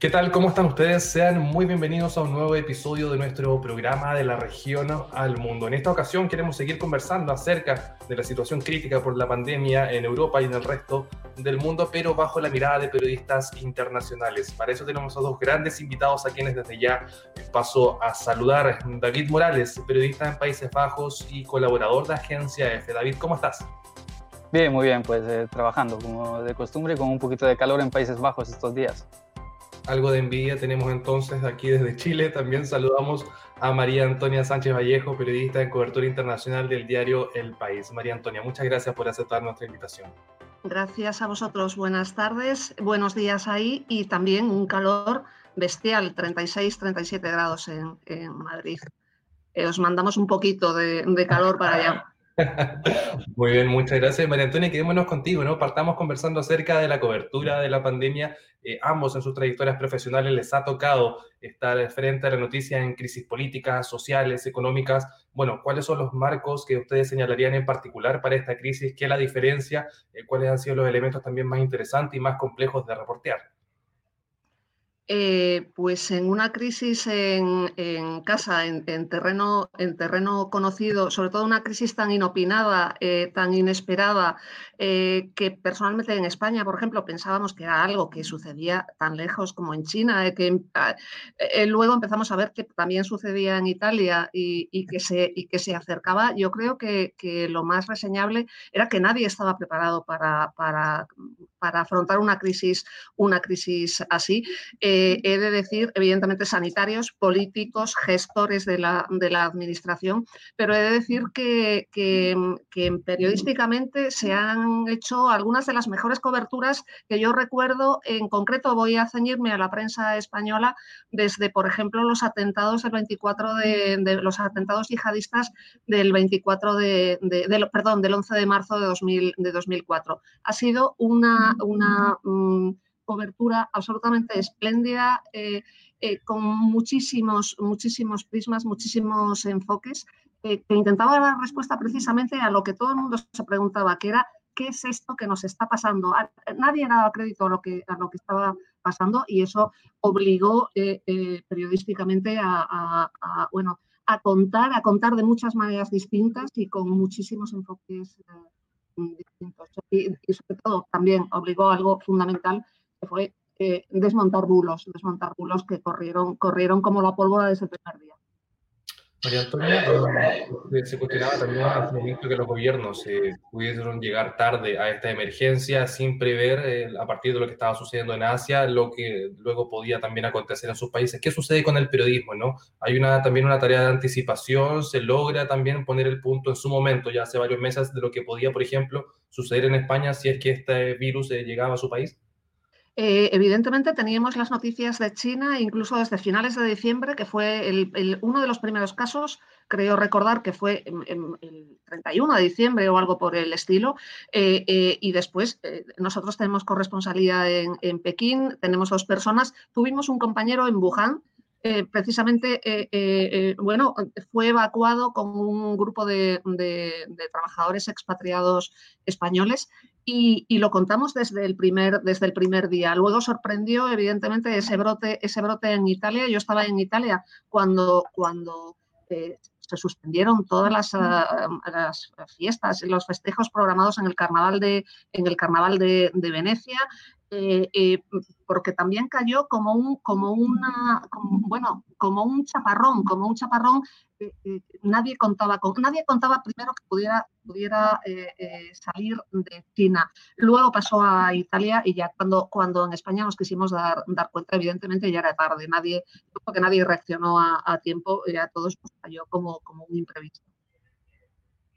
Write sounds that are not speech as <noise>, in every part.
¿Qué tal? ¿Cómo están ustedes? Sean muy bienvenidos a un nuevo episodio de nuestro programa de la región al mundo. En esta ocasión queremos seguir conversando acerca de la situación crítica por la pandemia en Europa y en el resto del mundo, pero bajo la mirada de periodistas internacionales. Para eso tenemos a dos grandes invitados a quienes desde ya paso a saludar. David Morales, periodista en Países Bajos y colaborador de Agencia F. David, ¿cómo estás? Bien, muy bien, pues eh, trabajando como de costumbre con un poquito de calor en Países Bajos estos días algo de envidia tenemos entonces aquí desde Chile. También saludamos a María Antonia Sánchez Vallejo, periodista en cobertura internacional del diario El País. María Antonia, muchas gracias por aceptar nuestra invitación. Gracias a vosotros. Buenas tardes, buenos días ahí y también un calor bestial, 36, 37 grados en, Madrid. Eh, os mandamos un poquito de, de calor para allá. Muy bien, muchas gracias. María Antonia, quedémonos contigo, ¿no? Partamos conversando acerca de la cobertura de la pandemia. Eh, ambos en sus trayectorias profesionales les ha tocado estar frente a la noticia en crisis políticas, sociales, económicas. Bueno, ¿cuáles son los marcos que ustedes señalarían en particular para esta crisis? ¿Qué es la diferencia? Eh, ¿Cuáles han sido los elementos también más interesantes y más complejos de reportear? Eh, pues en una crisis en, casa, en, terreno, en terreno conocido, sobre todo una crisis tan inopinada, eh, tan inesperada, eh, que personalmente en España, por ejemplo, pensábamos que era algo que sucedía tan lejos como en China, que ah, luego empezamos a ver que también sucedía en Italia y, que, se, acercaba. Yo creo que, lo más reseñable era que nadie estaba preparado para, para, para afrontar una crisis, una crisis así he de decir, evidentemente, sanitarios, políticos, gestores de la, administración, pero he de decir que, periodísticamente se han hecho algunas de las mejores coberturas que yo recuerdo. En concreto, voy a ceñirme a la prensa española desde, por ejemplo, los atentados del 24 de, los atentados yihadistas del 24 de, perdón, del 11 de marzo de, 2000, de 2004. Ha sido una, una mm, cobertura absolutamente espléndida, eh, eh, con muchísimos, muchísimos prismas, muchísimos enfoques, eh, que intentaba dar respuesta precisamente a lo que todo el mundo se preguntaba, que era ¿qué es esto que nos está pasando? Nadie daba crédito a lo que, a lo que estaba pasando y eso obligó periodísticamente a, bueno, a contar, a contar de muchas maneras distintas y con muchísimos enfoques distintos. Y, y, sobre todo también obligó algo fundamental, fue eh, desmontar bulos, desmontar bulos que corrieron, corrieron como la pólvora desde el primer día. María Antonia, eh, se cuestionaba también en momento que los gobiernos eh, pudieron llegar tarde a esta emergencia sin prever, a partir de lo que estaba sucediendo en Asia, lo que luego podía también acontecer en sus países. ¿Qué sucede con el periodismo? ¿no? Hay una, también una tarea de anticipación, se logra también poner el punto en su momento, ya hace varios meses, de lo que podía, por ejemplo, suceder en España si es que este virus llegaba a su país. Eh, evidentemente teníamos las noticias de China incluso desde finales de diciembre, que fue uno de los primeros casos, creo recordar que fue el 31 de diciembre o algo por el estilo, eh, eh, y después nosotros tenemos corresponsalía en, en, Pekín, tenemos dos personas, tuvimos un compañero en Wuhan, precisamente, bueno, fue evacuado con un grupo de, trabajadores expatriados españoles y, lo contamos desde el, primer, desde el primer día. Luego sorprendió, evidentemente, ese brote, ese brote en Italia. Yo estaba en Italia cuando, cuando eh, se suspendieron todas las, ah, las, fiestas, los festejos programados en el carnaval de, en el carnaval de, de Venecia. Eh, eh, porque también cayó como un, como una, bueno, como un chaparrón, como un chaparrón. nadie contaba con, nadie contaba primero que pudiera, pudiera eh, salir de China. Luego pasó a Italia y ya cuando, cuando en España nos quisimos dar, dar cuenta, evidentemente ya era tarde. Nadie, porque nadie reaccionó a, tiempo, ya todo esto cayó como, como un imprevisto.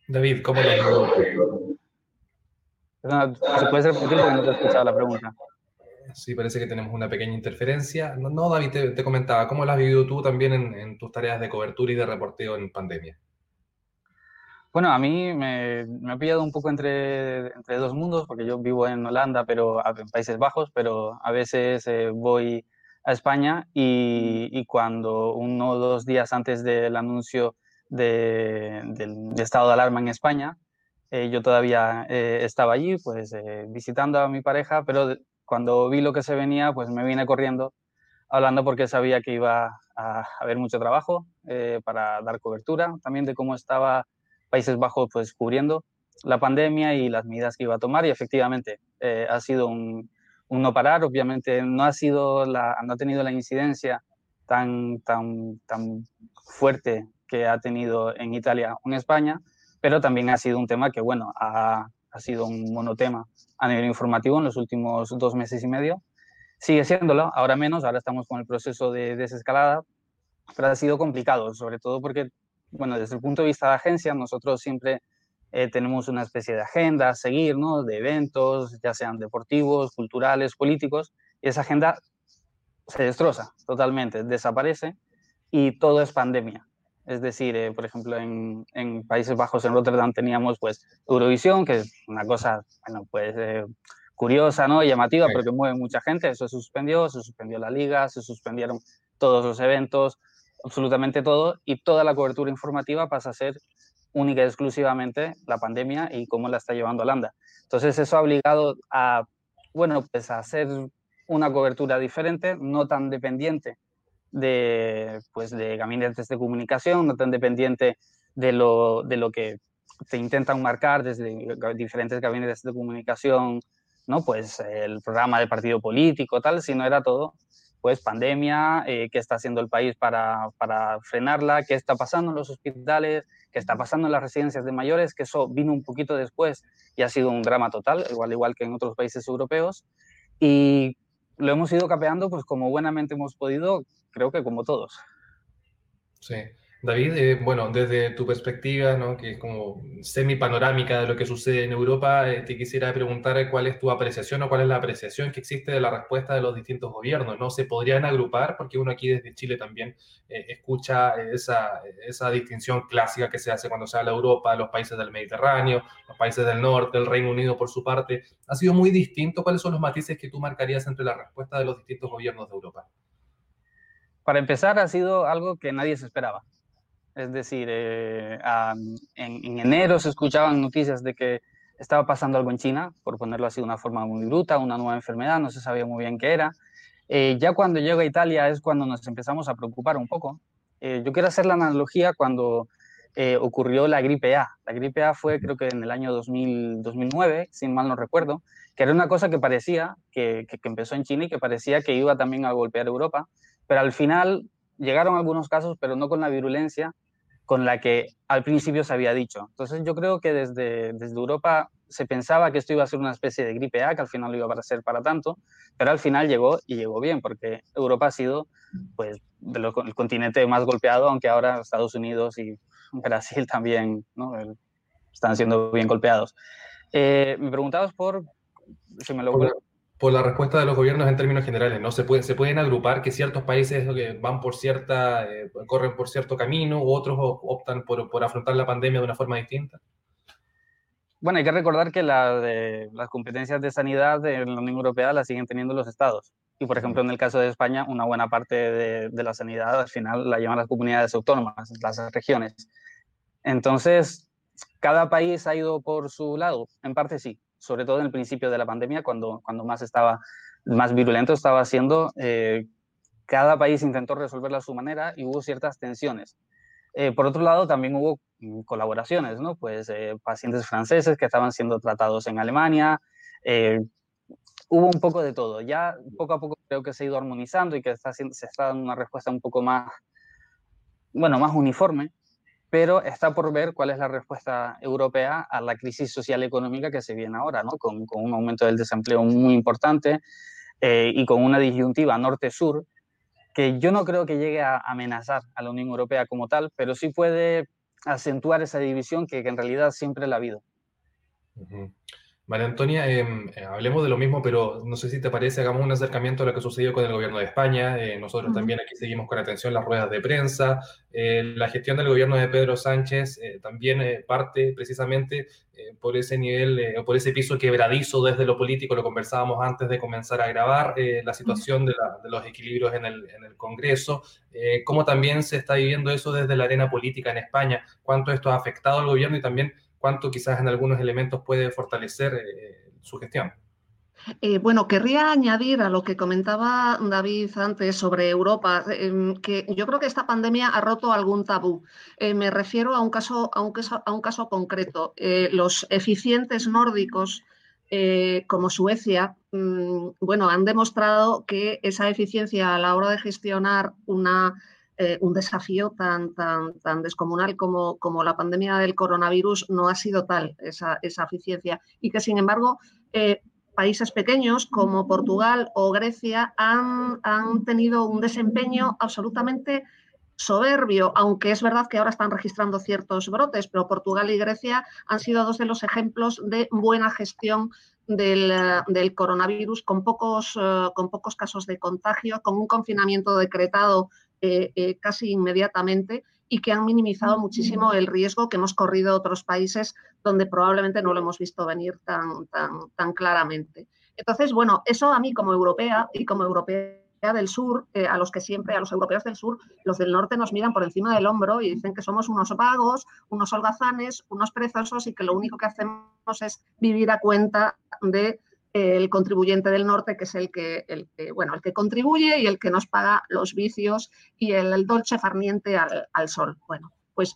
David, ¿cómo lo ¿Se puede repetir porque no te he escuchado la pregunta? Sí, parece que tenemos una pequeña interferencia. No, David, te, comentaba, ¿cómo lo has vivido tú también en, tus tareas de cobertura y de reporteo en pandemia? Bueno, a mí me, me ha pillado un poco entre, entre, dos mundos, porque yo vivo en Holanda, pero en Países Bajos, pero a veces eh, voy a España y, y, cuando uno o dos días antes del anuncio de, del estado de alarma en España, eh, yo todavía eh, estaba allí, pues eh, visitando a mi pareja, pero cuando vi lo que se venía, pues me vine corriendo Holanda porque sabía que iba a haber mucho trabajo para dar cobertura, también de cómo estaba Países Bajos pues cubriendo la pandemia y las medidas que iba a tomar y efectivamente ha sido un, no parar, obviamente no ha sido la, no tenido la incidencia tan, tan, tan fuerte que ha tenido en Italia o en España, pero también ha sido un tema que, bueno, ha, ha sido un monotema a nivel informativo en los últimos dos meses y medio. Sigue siéndolo, ahora menos, ahora estamos con el proceso de desescalada, pero ha sido complicado, sobre todo porque, bueno, desde el punto de vista de agencia, nosotros siempre eh, tenemos una especie de agenda a seguir, ¿no? De eventos, ya sean deportivos, culturales, políticos, y esa agenda se destroza totalmente, desaparece y todo es pandemia. Es decir, eh, por ejemplo, en, en, Países Bajos, en Rotterdam, teníamos pues Eurovisión, que es una cosa, bueno, pues eh, curiosa, ¿no? llamativa, porque mueve mucha gente. Eso se suspendió, se suspendió la liga, se suspendieron todos los eventos, absolutamente todo, y toda la cobertura informativa pasa a ser única y exclusivamente la pandemia y cómo la está llevando Holanda. Entonces, eso ha obligado a, bueno, pues a hacer una cobertura diferente, no tan dependiente de, pues, de gabinetes de comunicación, no tan dependiente de lo, de lo que se intentan marcar desde diferentes gabinetes de comunicación, ¿no? Pues el programa del partido político, tal, sino era todo, pues pandemia, eh, qué está haciendo el país para, para frenarla, qué está pasando en los hospitales, qué está pasando en las residencias de mayores, que eso vino un poquito después y ha sido un drama total, igual, igual que en otros países europeos. Y lo hemos ido capeando pues como buenamente hemos podido, creo que como todos. Sí. David, eh, bueno, desde tu perspectiva, ¿no? que es como semi-panorámica de lo que sucede en Europa, eh, te quisiera preguntar cuál es tu apreciación o cuál es la apreciación que existe de la respuesta de los distintos gobiernos. ¿No se podrían agrupar? Porque uno aquí desde Chile también eh, escucha esa, esa distinción clásica que se hace cuando se habla de Europa, los países del Mediterráneo, los países del norte, el Reino Unido por su parte. ¿Ha sido muy distinto? ¿Cuáles son los matices que tú marcarías entre la respuesta de los distintos gobiernos de Europa? Para empezar, ha sido algo que nadie se esperaba es decir, eh, en, enero se escuchaban noticias de que estaba pasando algo en China, por ponerlo así de una forma muy bruta, una nueva enfermedad, no se sabía muy bien qué era. Eh, ya cuando llega a Italia es cuando nos empezamos a preocupar un poco. Eh, yo quiero hacer la analogía cuando ocurrió la gripe A. La gripe A fue creo que en el año 2000, 2009, sin mal no recuerdo, que era una cosa que parecía, que, que, que empezó en China y que parecía que iba también a golpear Europa, pero al final llegaron algunos casos, pero no con la virulencia con la que al principio se había dicho. Entonces yo creo que desde, desde Europa se pensaba que esto iba a ser una especie de gripe A, que al final no iba a ser para tanto, pero al final llegó y llegó bien, porque Europa ha sido pues, el continente más golpeado, aunque ahora Estados Unidos y Brasil <laughs> también ¿no? están siendo bien golpeados. Eh, me preguntabas por, si me lo por la respuesta de los gobiernos en términos generales, ¿no? Se, puede, se pueden agrupar que ciertos países van por cierta, eh, corren por cierto camino, u otros optan por, por, afrontar la pandemia de una forma distinta. Bueno, hay que recordar que la de, las competencias de sanidad de la Unión Europea las siguen teniendo los estados. Y, por ejemplo, en el caso de España, una buena parte de, de la sanidad al final la llevan las comunidades autónomas, las regiones. Entonces, cada país ha ido por su lado, en parte sí, sobre todo en el principio de la pandemia, cuando, cuando más estaba, más virulento estaba siendo, eh, cada país intentó resolverla a su manera y hubo ciertas tensiones. Eh, por otro lado, también hubo colaboraciones, ¿no? Pues eh, pacientes franceses que estaban siendo tratados en Alemania, hubo un poco de todo. Ya poco a poco creo que se ha ido armonizando y que está, se está dando una respuesta un poco más, bueno, más uniforme pero está por ver cuál es la respuesta europea a la crisis social y económica que se viene ahora, ¿no? con, un aumento del desempleo muy importante eh, y con una disyuntiva norte-sur que yo no creo que llegue a amenazar a la Unión Europea como tal, pero sí puede acentuar esa división que, en realidad siempre la ha habido. María Antonia, em, eh, hablemos de lo mismo, pero no sé si te parece, hagamos un acercamiento a lo que sucedió con el gobierno de España. Eh, nosotros también aquí seguimos con atención las ruedas de prensa. Eh, la gestión del gobierno de Pedro Sánchez también parte precisamente por ese nivel, por ese piso quebradizo desde lo político, lo conversábamos antes de comenzar a grabar, la situación de, de, los equilibrios en el, en el Congreso, cómo también se está viviendo eso desde la arena política en España, cuánto esto ha afectado al gobierno y también cuánto quizás en algunos elementos puede fortalecer eh, su gestión. Eh, bueno, querría añadir a lo que comentaba David antes sobre Europa, em, que yo creo que esta pandemia ha roto algún tabú. Eh, me refiero a un caso, a un caso, concreto. Los eficientes nórdicos, como Suecia, mm, bueno, han demostrado que esa eficiencia a la hora de gestionar una un desafío tan, tan, tan descomunal como, como, la pandemia del coronavirus no ha sido tal esa, esa eficiencia. Y que sin embargo países pequeños como Portugal o Grecia han, han, tenido un desempeño absolutamente soberbio, aunque es verdad que ahora están registrando ciertos brotes, pero Portugal y Grecia han sido dos de los ejemplos de buena gestión del, del coronavirus con pocos, uh, con pocos casos de contagio, con un confinamiento decretado eh, eh, casi inmediatamente y que han minimizado muchísimo el riesgo que hemos corrido otros países donde probablemente no lo hemos visto venir tan, tan, tan claramente. Entonces, bueno, eso a mí como europea y como europea del sur, eh, a los que siempre, a los europeos del sur, los del norte nos miran por encima del hombro y dicen que somos unos vagos, unos holgazanes, unos perezosos y que lo único que hacemos es vivir a cuenta de el contribuyente del norte, que es el que, el bueno, el que contribuye y el que nos paga los vicios y el, dolce farniente al, sol. Bueno, pues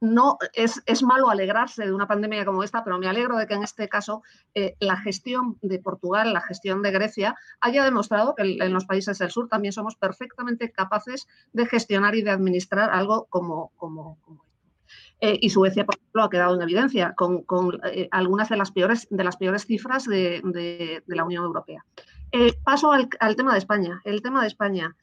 no es, es, malo alegrarse de una pandemia como esta, pero me alegro de que en este caso eh, la gestión de Portugal, la gestión de Grecia, haya demostrado que en los países del sur también somos perfectamente capaces de gestionar y de administrar algo como, como, como eh, y Suecia, por ejemplo, ha quedado en evidencia con, eh, algunas de las peores, de las peores cifras de, la Unión Europea. Eh, paso al, tema de España. El tema de España,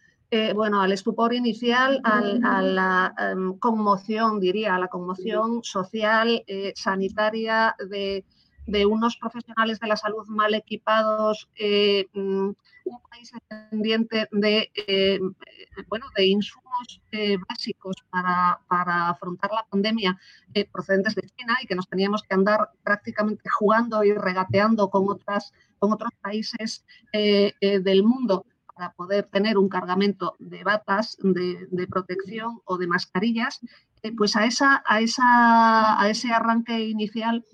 bueno, al estupor inicial, a la em, conmoción, diría, a la conmoción social, sanitaria de de unos profesionales de la salud mal equipados, eh, mm, un país dependiente de, eh, bueno, de insumos eh, básicos para, afrontar la pandemia procedentes de China y que nos teníamos que andar prácticamente jugando y regateando con, otras, con otros países del mundo para poder tener un cargamento de batas de, de protección o de mascarillas, pues a, esa, a, esa, a ese arranque inicial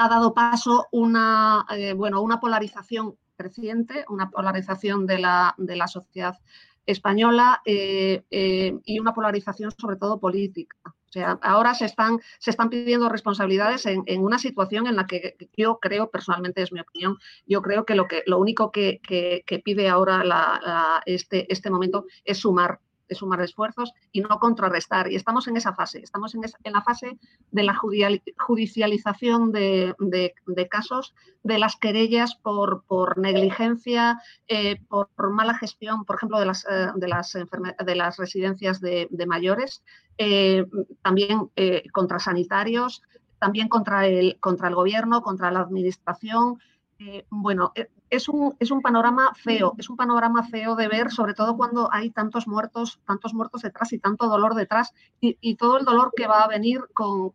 ha dado paso una, eh, bueno, una polarización creciente, una polarización de la, de la sociedad española eh, eh, y una polarización sobre todo política. O sea, ahora se están, se están pidiendo responsabilidades en, una situación en la que yo creo, personalmente es mi opinión, yo creo que lo, que, lo único que, pide ahora este, este momento es sumar de sumar esfuerzos y no contrarrestar. Y estamos en esa fase, estamos en, la fase de la judicialización de, casos, de las querellas por, por negligencia, eh, por, mala gestión, por ejemplo, de las, eh, de las, de las residencias de, mayores, eh, también contra sanitarios, también contra el, contra el gobierno, contra la administración. Bueno, es un, es un panorama feo, es un panorama feo de ver, sobre todo cuando hay tantos muertos, tantos muertos detrás y tanto dolor detrás, y, todo el dolor que va a venir con,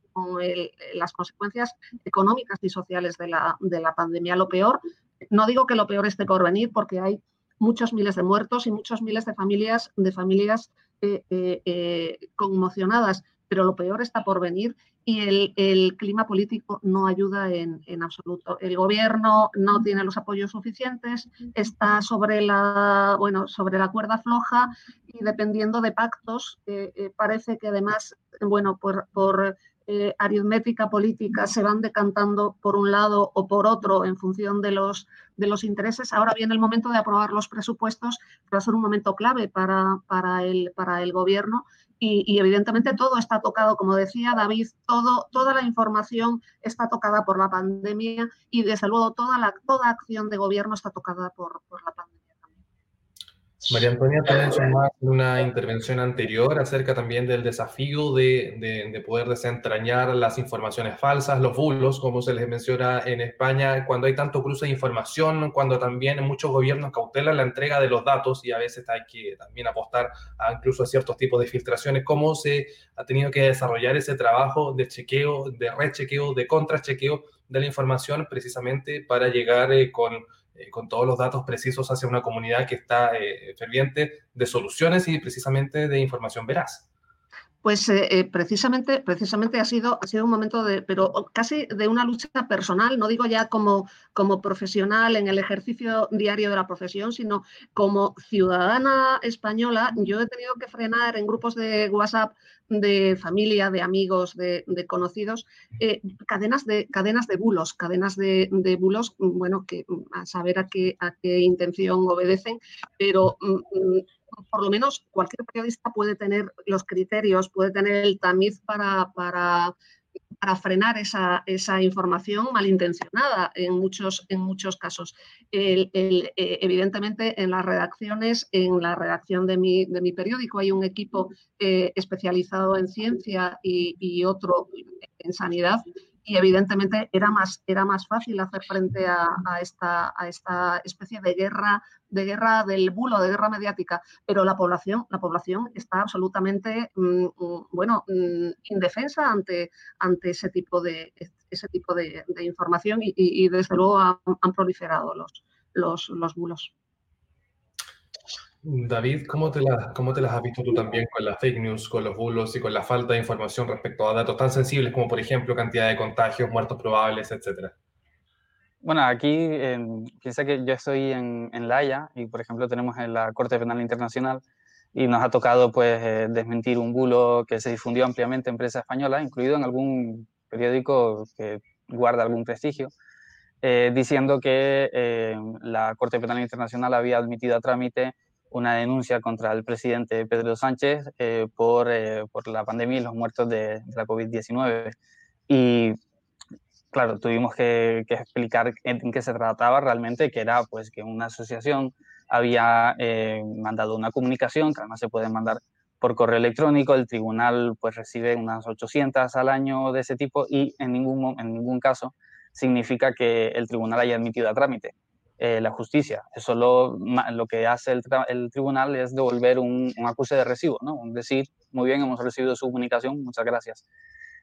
las consecuencias económicas y sociales de la, de la pandemia. Lo peor, no digo que lo peor esté por venir, porque hay muchos miles de muertos y muchos miles de familias, de familias eh, eh, eh, conmocionadas, pero lo peor está por venir y el, clima político no ayuda en, absoluto. El gobierno no tiene los apoyos suficientes, está sobre la, bueno, sobre la cuerda floja y dependiendo de pactos, eh, eh, parece que además, bueno, por, por eh, aritmética política se van decantando por un lado o por otro en función de los, de los intereses. Ahora viene el momento de aprobar los presupuestos, que va a ser un momento clave para, para, el, para el gobierno y, evidentemente todo está tocado, como decía David, todo, toda la información está tocada por la pandemia y desde luego toda, la, toda acción de gobierno está tocada por, por la pandemia. María Antonia también más una intervención anterior acerca también del desafío de, de, poder desentrañar las informaciones falsas, los bulos, como se les menciona en España, cuando hay tanto cruce de información, cuando también muchos gobiernos cautelan la entrega de los datos y a veces hay que también apostar a incluso a ciertos tipos de filtraciones, cómo se ha tenido que desarrollar ese trabajo de chequeo, de rechequeo, de contrachequeo de la información precisamente para llegar eh, con eh, con todos los datos precisos hacia una comunidad que está eh, ferviente de soluciones y precisamente de información veraz. Pues eh, eh, precisamente, precisamente ha sido, ha sido un momento de, pero casi de una lucha personal, no digo ya como, como profesional en el ejercicio diario de la profesión, sino como ciudadana española, yo he tenido que frenar en grupos de WhatsApp de familia, de amigos, de, conocidos, eh, cadenas, de, cadenas de bulos, cadenas de, bulos, bueno, que a saber a qué, a qué intención obedecen, pero mm, mm, por lo menos cualquier periodista puede tener los criterios, puede tener el tamiz para, para, para frenar esa, esa, información malintencionada en muchos, en muchos casos. Eh, evidentemente, en las redacciones, en la redacción de mi, de mi periódico hay un equipo eh, especializado en ciencia y otro en sanidad y evidentemente era más, era más fácil hacer frente a, esta, a, esta, especie de guerra, de guerra del bulo, de guerra mediática, pero la población, la población está absolutamente mm, mm, bueno, mm, indefensa ante, ante ese tipo de, ese tipo de, información y, desde luego han, proliferado los, los, los bulos. David, ¿cómo te, ¿cómo te las has visto tú también con las fake news, con los bulos y con la falta de información respecto a datos tan sensibles como, por ejemplo, cantidad de contagios, muertos probables, etcétera? Bueno, aquí piensa que yo estoy en, en La Haya y, por ejemplo, tenemos en la Corte Penal Internacional y nos ha tocado pues eh, desmentir un bulo que se difundió ampliamente en prensa española, incluido en algún periódico que guarda algún prestigio, eh, diciendo que eh, la Corte Penal Internacional había admitido a trámite una denuncia contra el presidente Pedro Sánchez eh, por, eh, por, la pandemia y los muertos de, la COVID-19. Y claro, tuvimos que, explicar en, qué se trataba realmente, que era pues que una asociación había eh, mandado una comunicación, que además se puede mandar por correo electrónico, el tribunal pues recibe unas 800 al año de ese tipo y en ningún, en ningún caso significa que el tribunal haya admitido a trámite. Eh, la justicia. Eso lo, lo que hace el, tribunal es devolver un, un, acuse de recibo, ¿no? Decir, muy bien, hemos recibido su comunicación, muchas gracias.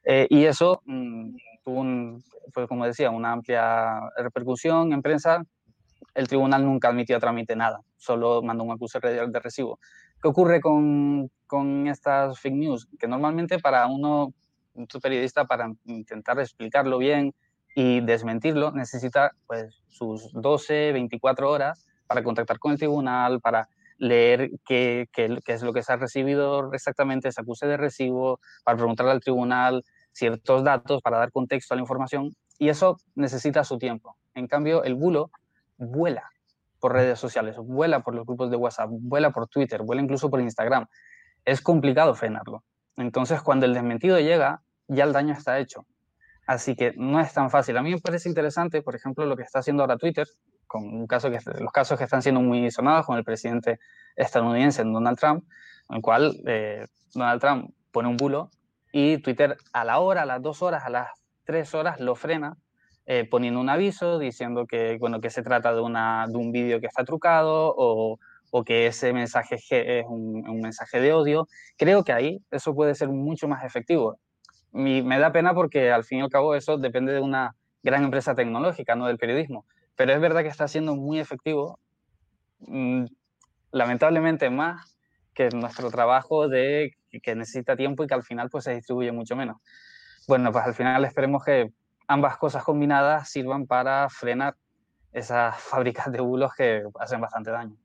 Eh, y eso mm, como decía, una amplia repercusión en prensa. El tribunal nunca admitió a trámite nada, solo mandó un acuse de recibo. ¿Qué ocurre con, con estas fake news? Que normalmente para uno, un periodista, para intentar explicarlo bien, y desmentirlo necesita pues sus 12, 24 horas para contactar con el tribunal, para leer qué, es lo que se ha recibido exactamente, ese acuse de recibo, para preguntarle al tribunal ciertos datos, para dar contexto a la información, y eso necesita su tiempo. En cambio, el bulo vuela por redes sociales, vuela por los grupos de WhatsApp, vuela por Twitter, vuela incluso por Instagram. Es complicado frenarlo. Entonces, cuando el desmentido llega, ya el daño está hecho. Así que no es tan fácil. A mí me parece interesante, por ejemplo, lo que está haciendo ahora Twitter, con un caso que, los casos que están siendo muy sonados con el presidente estadounidense Donald Trump, en el cual eh, Donald Trump pone un bulo y Twitter a la hora, a las dos horas, a las tres horas lo frena eh, poniendo un aviso diciendo que, bueno, que se trata de, una, de un vídeo que está trucado o, o que ese mensaje es un, un, mensaje de odio. Creo que ahí eso puede ser mucho más efectivo me da pena porque al fin y al cabo eso depende de una gran empresa tecnológica, no del periodismo. Pero es verdad que está siendo muy efectivo, mm, lamentablemente más que nuestro trabajo de que necesita tiempo y que al final pues se distribuye mucho menos. Bueno, pues al final esperemos que ambas cosas combinadas sirvan para frenar esas fábricas de bulos que hacen bastante daño.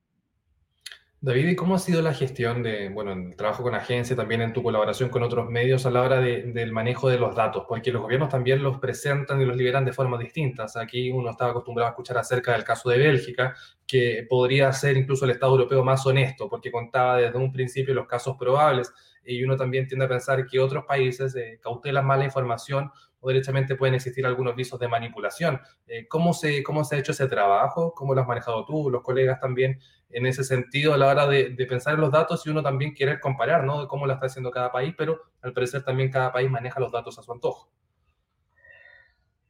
David, ¿y cómo ha sido la gestión de, bueno, el trabajo con agencia, también en tu colaboración con otros medios a la hora del manejo de los datos? Porque los gobiernos también los presentan y los liberan de formas distintas. Aquí uno estaba acostumbrado a escuchar acerca del caso de Bélgica, que podría ser incluso el Estado europeo más honesto, porque contaba desde un principio los casos probables, y uno también tiende a pensar que otros países eh, cautelan mala información o derechamente pueden existir algunos visos de manipulación. Eh, ¿cómo, se, ¿Cómo se ha hecho ese trabajo? ¿Cómo lo has manejado tú, los colegas también, en ese sentido a la hora de, pensar en los datos y uno también quiere comparar, ¿no? De cómo lo está haciendo cada país, pero al parecer también cada país maneja los datos a su antojo.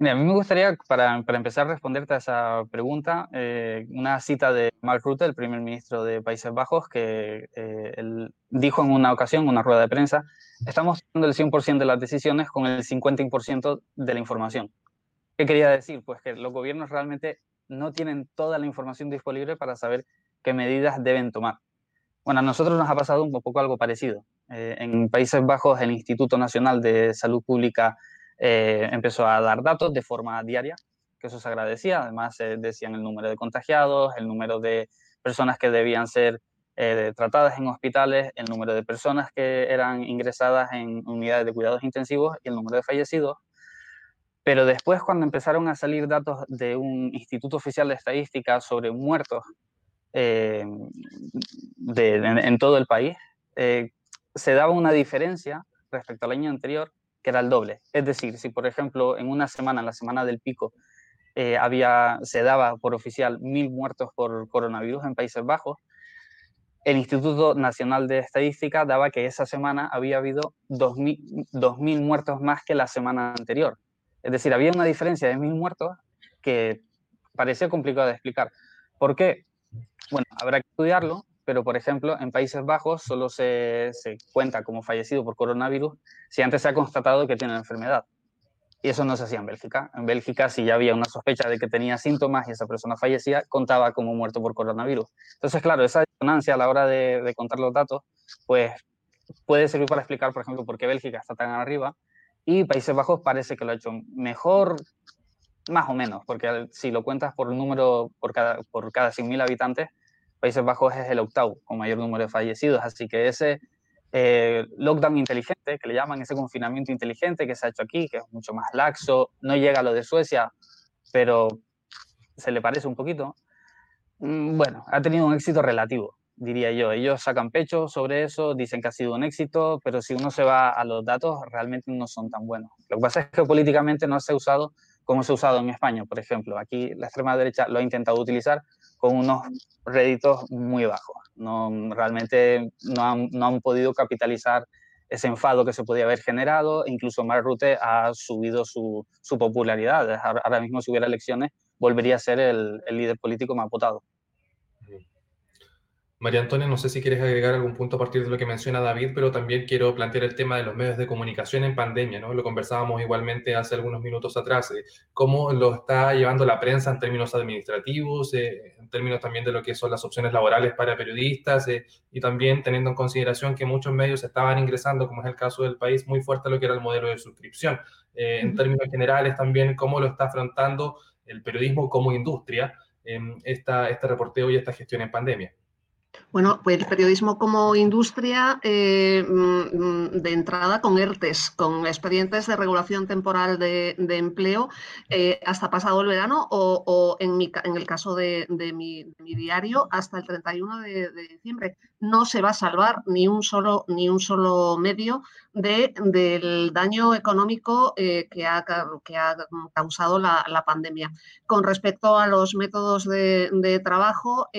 a mí me gustaría, para, para, empezar a responderte a esa pregunta, eh, una cita de Mark Rutte, el primer ministro de Países Bajos, que eh, él dijo en una ocasión, en una rueda de prensa, estamos dando el 100% de las decisiones con el 50% de la información. ¿Qué quería decir? Pues que los gobiernos realmente no tienen toda la información disponible para saber qué medidas deben tomar. Bueno, a nosotros nos ha pasado un poco algo parecido. en Países Bajos, el Instituto Nacional de Salud Pública empezó a dar datos de forma diaria, que eso se agradecía. Además, decían el número de contagiados, el número de personas que debían ser tratadas en hospitales, el número de personas que eran ingresadas en unidades de cuidados intensivos y el número de fallecidos. Pero después, cuando empezaron a salir datos de un Instituto Oficial de Estadística sobre muertos eh, en, todo el país, eh, se daba una diferencia respecto al año anterior que era el doble. Es decir, si por ejemplo en una semana, en la semana del pico, eh, había, se daba por oficial mil muertos por coronavirus en Países Bajos, el Instituto Nacional de Estadística daba que esa semana había habido 2.000 muertos más que la semana anterior. Es decir, había una diferencia de mil muertos que parecía complicado de explicar. ¿Por qué? Bueno, habrá que estudiarlo, pero por ejemplo, en Países Bajos solo se, cuenta como fallecido por coronavirus si antes se ha constatado que tiene la enfermedad. Y eso no se hacía en Bélgica. En Bélgica, si ya había una sospecha de que tenía síntomas y esa persona fallecía, contaba como muerto por coronavirus. Entonces, claro, esa disonancia a la hora de, contar los datos, pues puede servir para explicar, por ejemplo, por qué Bélgica está tan arriba y Países Bajos parece que lo ha hecho mejor, más o menos, porque si lo cuentas por número, por cada, por cada 100.000 habitantes, Países Bajos es el octavo con mayor número de fallecidos. Así que ese eh, lockdown inteligente, que le llaman ese confinamiento inteligente que se ha hecho aquí, que es mucho más laxo, no llega a lo de Suecia, pero se le parece un poquito, mm, bueno, ha tenido un éxito relativo diría yo. Ellos sacan pecho sobre eso, dicen que ha sido un éxito, pero si uno se va a los datos, realmente no son tan buenos. Lo que pasa es que políticamente no se ha usado como se ha usado en España, por ejemplo. Aquí la extrema derecha lo ha intentado utilizar con unos réditos muy bajos. No, realmente no han, no han podido capitalizar ese enfado que se podía haber generado. Incluso Mark Rutte ha subido su, su popularidad. Ahora mismo, si hubiera elecciones, volvería a ser el, el líder político más votado. María Antonia, no sé si quieres agregar algún punto a partir de lo que menciona David, pero también quiero plantear el tema de los medios de comunicación en pandemia, ¿no? Lo conversábamos igualmente hace algunos minutos atrás, eh, cómo lo está llevando la prensa en términos administrativos, eh, en términos también de lo que son las opciones laborales para periodistas eh, y también teniendo en consideración que muchos medios estaban ingresando, como es el caso del país, muy fuerte a lo que era el modelo de suscripción. en términos generales también, cómo lo está afrontando el periodismo como industria, esta, este reporteo y esta gestión en pandemia. Bueno, pues el periodismo como industria eh, mm, de entrada con ERTES, con expedientes de regulación temporal de, empleo eh, hasta pasado el verano o, en, el caso de, mi, diario hasta el 31 de, diciembre. No se va a salvar ni un solo, ni un solo medio del daño económico eh, que, ha, causado la, pandemia. Con respecto a los métodos de, trabajo,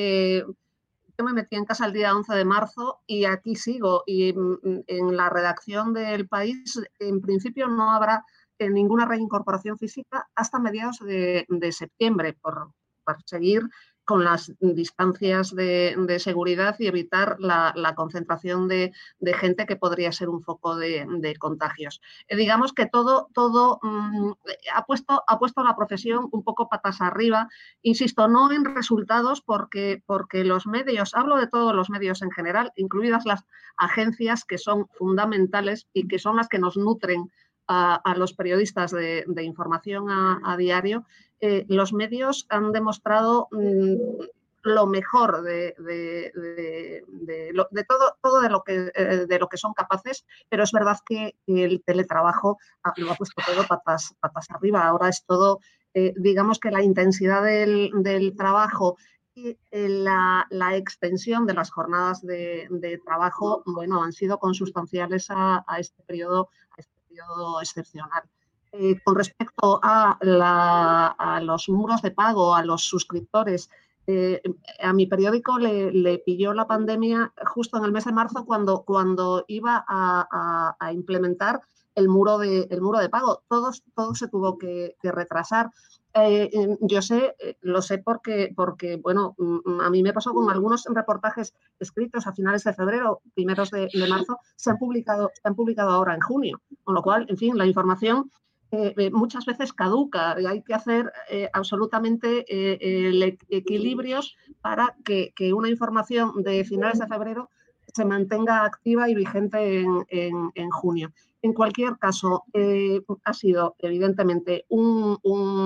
me metí en casa el día 11 de marzo y aquí sigo. Y mm, en la redacción del país, en principio, no habrá eh, ninguna reincorporación física hasta mediados de, de septiembre por, por seguir con las distancias de, seguridad y evitar la, concentración de, gente que podría ser un foco de, contagios. Eh, digamos que todo, todo mm, ha, puesto, ha puesto la profesión un poco patas arriba, insisto, no en resultados porque, porque los medios, hablo de todos los medios en general, incluidas las agencias que son fundamentales y que son las que nos nutren a, los periodistas de, información a, diario, eh, los medios han demostrado mm, lo mejor de, todo, todo de, lo que, eh, de lo que son capaces, pero es verdad que el teletrabajo lo ha puesto todo patas, patas arriba. Ahora es todo, eh, digamos que la intensidad del, trabajo y la, extensión de las jornadas de, trabajo, bueno, han sido consustanciales a, este periodo, excepcional. Eh, con respecto a, los muros de pago, a los suscriptores, eh, a mi periódico le, pilló la pandemia justo en el mes de marzo cuando, cuando iba a, implementar el muro de, el muro de pago. Todo, todo se tuvo que, retrasar. Eh, yo sé, lo sé porque, porque, bueno, mm, a mí me pasó con algunos reportajes escritos a finales de febrero, primeros de, marzo, se han, publicado, se han publicado ahora en junio. Con lo cual, en fin, la información eh, eh, muchas veces caduca y hay que hacer eh, absolutamente equilibrios para que, una información de finales de febrero se mantenga activa y vigente en, junio. En cualquier caso, eh, ha sido evidentemente un,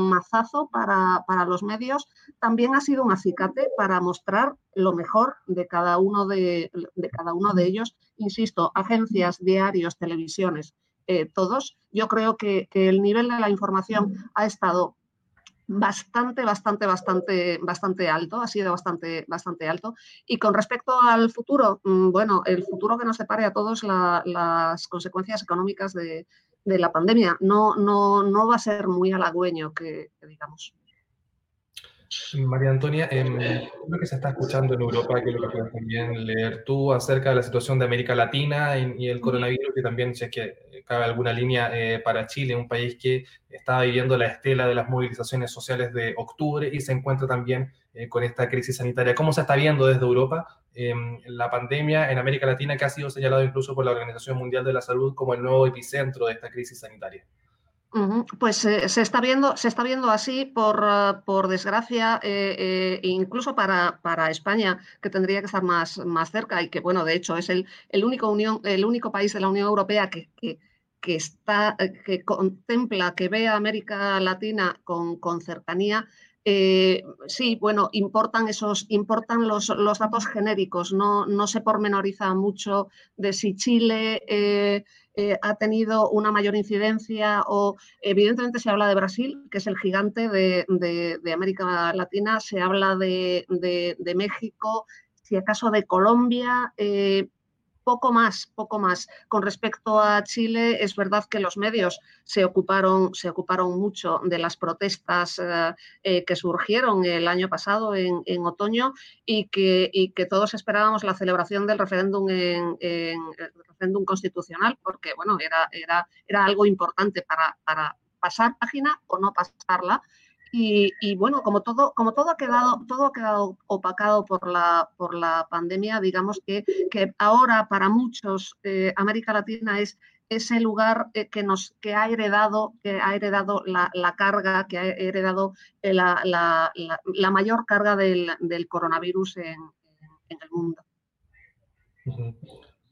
mazazo para, los medios, también ha sido un acicate para mostrar lo mejor de cada uno de, cada uno de ellos. Insisto, agencias, diarios, televisiones, eh, todos. Yo creo que, que el nivel de la información ha estado bastante, bastante, bastante, bastante alto, ha sido bastante, bastante alto. Y con respecto al futuro, mm, bueno, el futuro que nos separe a todos las consecuencias económicas de, la pandemia no, no, no va a ser muy halagüeño, que digamos. María Antonia, eh, lo que se está escuchando en Europa, que lo que puedes también leer tú acerca de la situación de América Latina y, el coronavirus, que también sé que cabe alguna línea eh, para Chile, un país que estaba viviendo la estela de las movilizaciones sociales de octubre y se encuentra también eh, con esta crisis sanitaria. ¿Cómo se está viendo desde Europa em, la pandemia en América Latina, que ha sido señalado incluso por la Organización Mundial de la Salud como el nuevo epicentro de esta crisis sanitaria? Pues eh, se, está viendo, se está viendo así, por, eh, por desgracia, eh, incluso para, para, España, que tendría que estar más, más cerca y que, bueno, de hecho es el, el, único, unión, el único país de la Unión Europea que, que, que, está, que contempla, que ve a América Latina con, con cercanía. Sí, bueno, importan esos, importan los, los datos genéricos, no, no se pormenoriza mucho de si Chile eh, ha tenido una mayor incidencia o evidentemente se habla de Brasil, que es el gigante de, América Latina, se habla de, México, si acaso de Colombia. Poco más, poco más. Con respecto a Chile, es verdad que los medios se ocuparon, se ocuparon mucho de las protestas eh, eh, que surgieron el año pasado en, otoño y que, todos esperábamos la celebración del referéndum en, referéndum constitucional, porque bueno, era algo importante para, para pasar página o no pasarla. Y, bueno, como todo, como todo ha quedado, todo ha quedado opacado por la, por la pandemia, digamos que, que ahora para muchos eh, América Latina es ese lugar eh, que nos que ha heredado, que ha heredado la, carga, que ha heredado eh, la, la, mayor carga del, del coronavirus en, en, el mundo.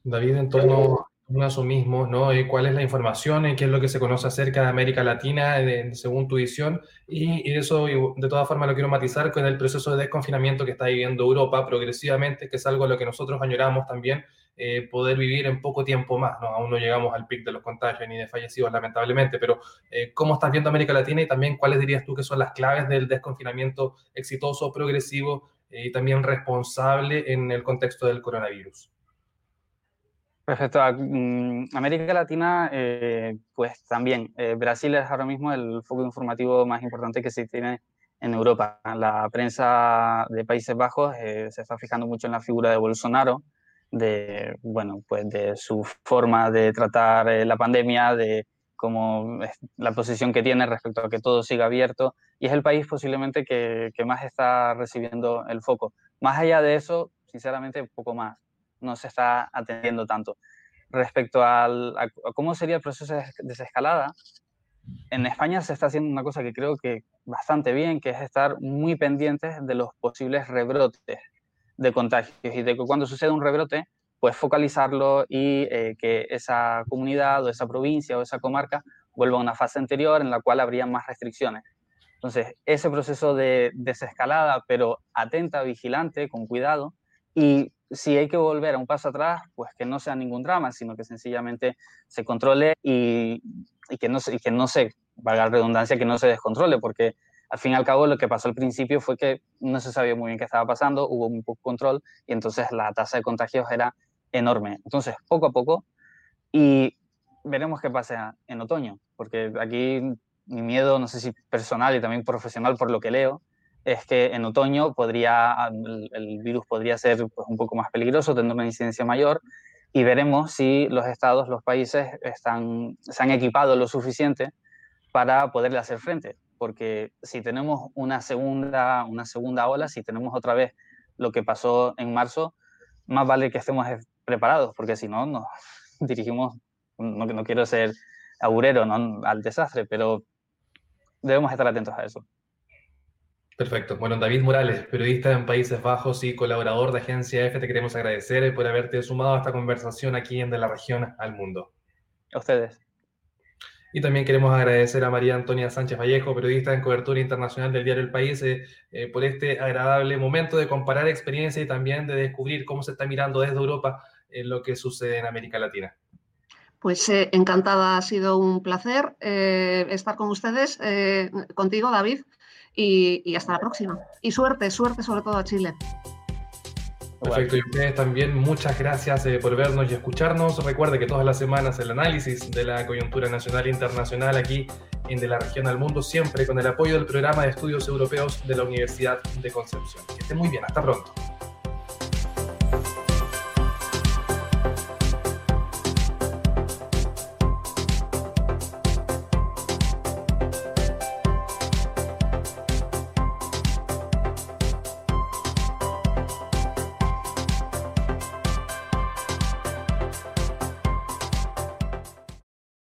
David, en torno a eso mismo, ¿no? ¿Cuál es la información? ¿Qué es lo que se conoce acerca de América Latina según tu visión? Y, eso, de todas formas, lo quiero matizar con el proceso de desconfinamiento que está viviendo Europa progresivamente, que es algo a lo que nosotros añoramos también, eh, poder vivir en poco tiempo más, ¿no? Aún no llegamos al pic de los contagios ni de fallecidos, lamentablemente, pero eh, ¿cómo estás viendo América Latina y también cuáles dirías tú que son las claves del desconfinamiento exitoso, progresivo eh, y también responsable en el contexto del coronavirus? Perfecto. Mm, América Latina, eh, pues también. Eh, Brasil es ahora mismo el foco informativo más importante que se tiene en Europa. La prensa de Países Bajos eh, se está fijando mucho en la figura de Bolsonaro, de, bueno, pues de su forma de tratar la pandemia, de cómo la posición que tiene respecto a que todo siga abierto. Y es el país posiblemente que, que más está recibiendo el foco. Más allá de eso, sinceramente, poco más no se está atendiendo tanto. Respecto al, a, cómo sería el proceso de desescalada, en España se está haciendo una cosa que creo que bastante bien, que es estar muy pendientes de los posibles rebrotes de contagios y de que cuando sucede un rebrote, pues focalizarlo y eh, que esa comunidad o esa provincia o esa comarca vuelva a una fase anterior en la cual habría más restricciones. Entonces, ese proceso de desescalada, pero atenta, vigilante, con cuidado, y si hay que volver a un paso atrás, pues que no sea ningún drama, sino que sencillamente se controle y, que, no, y que no se, valga la redundancia, que no se descontrole, porque al fin y al cabo lo que pasó al principio fue que no se sabía muy bien qué estaba pasando, hubo un poco control y entonces la tasa de contagios era enorme. Entonces, poco a poco, y veremos qué pasa en otoño, porque aquí mi miedo, no sé si personal y también profesional por lo que leo, es que en otoño podría, el, virus podría ser pues, un poco más peligroso, tener una incidencia mayor, y veremos si los estados, los países están, se han equipado lo suficiente para poderle hacer frente. Porque si tenemos una segunda, una segunda ola, si tenemos otra vez lo que pasó en marzo, más vale que estemos preparados, porque si no, nos <laughs> dirigimos, no, no quiero ser aburero ¿no? al desastre, pero debemos estar atentos a eso. Perfecto. Bueno, David Morales, periodista en Países Bajos y colaborador de Agencia F, te queremos agradecer por haberte sumado a esta conversación aquí en De la Región al Mundo. A ustedes. Y también queremos agradecer a María Antonia Sánchez Vallejo, periodista en cobertura internacional del diario El País, eh, eh, por este agradable momento de comparar experiencias y también de descubrir cómo se está mirando desde Europa en lo que sucede en América Latina. Pues eh, encantada, ha sido un placer estar con ustedes, contigo David, y, hasta la próxima. Y suerte, suerte sobre todo a Chile. Perfecto, y ustedes también muchas gracias eh, por vernos y escucharnos. Recuerde que todas las semanas el análisis de la coyuntura nacional e internacional aquí en De la Región al Mundo, siempre con el apoyo del programa de estudios europeos de la Universidad de Concepción. Que estén muy bien, hasta pronto.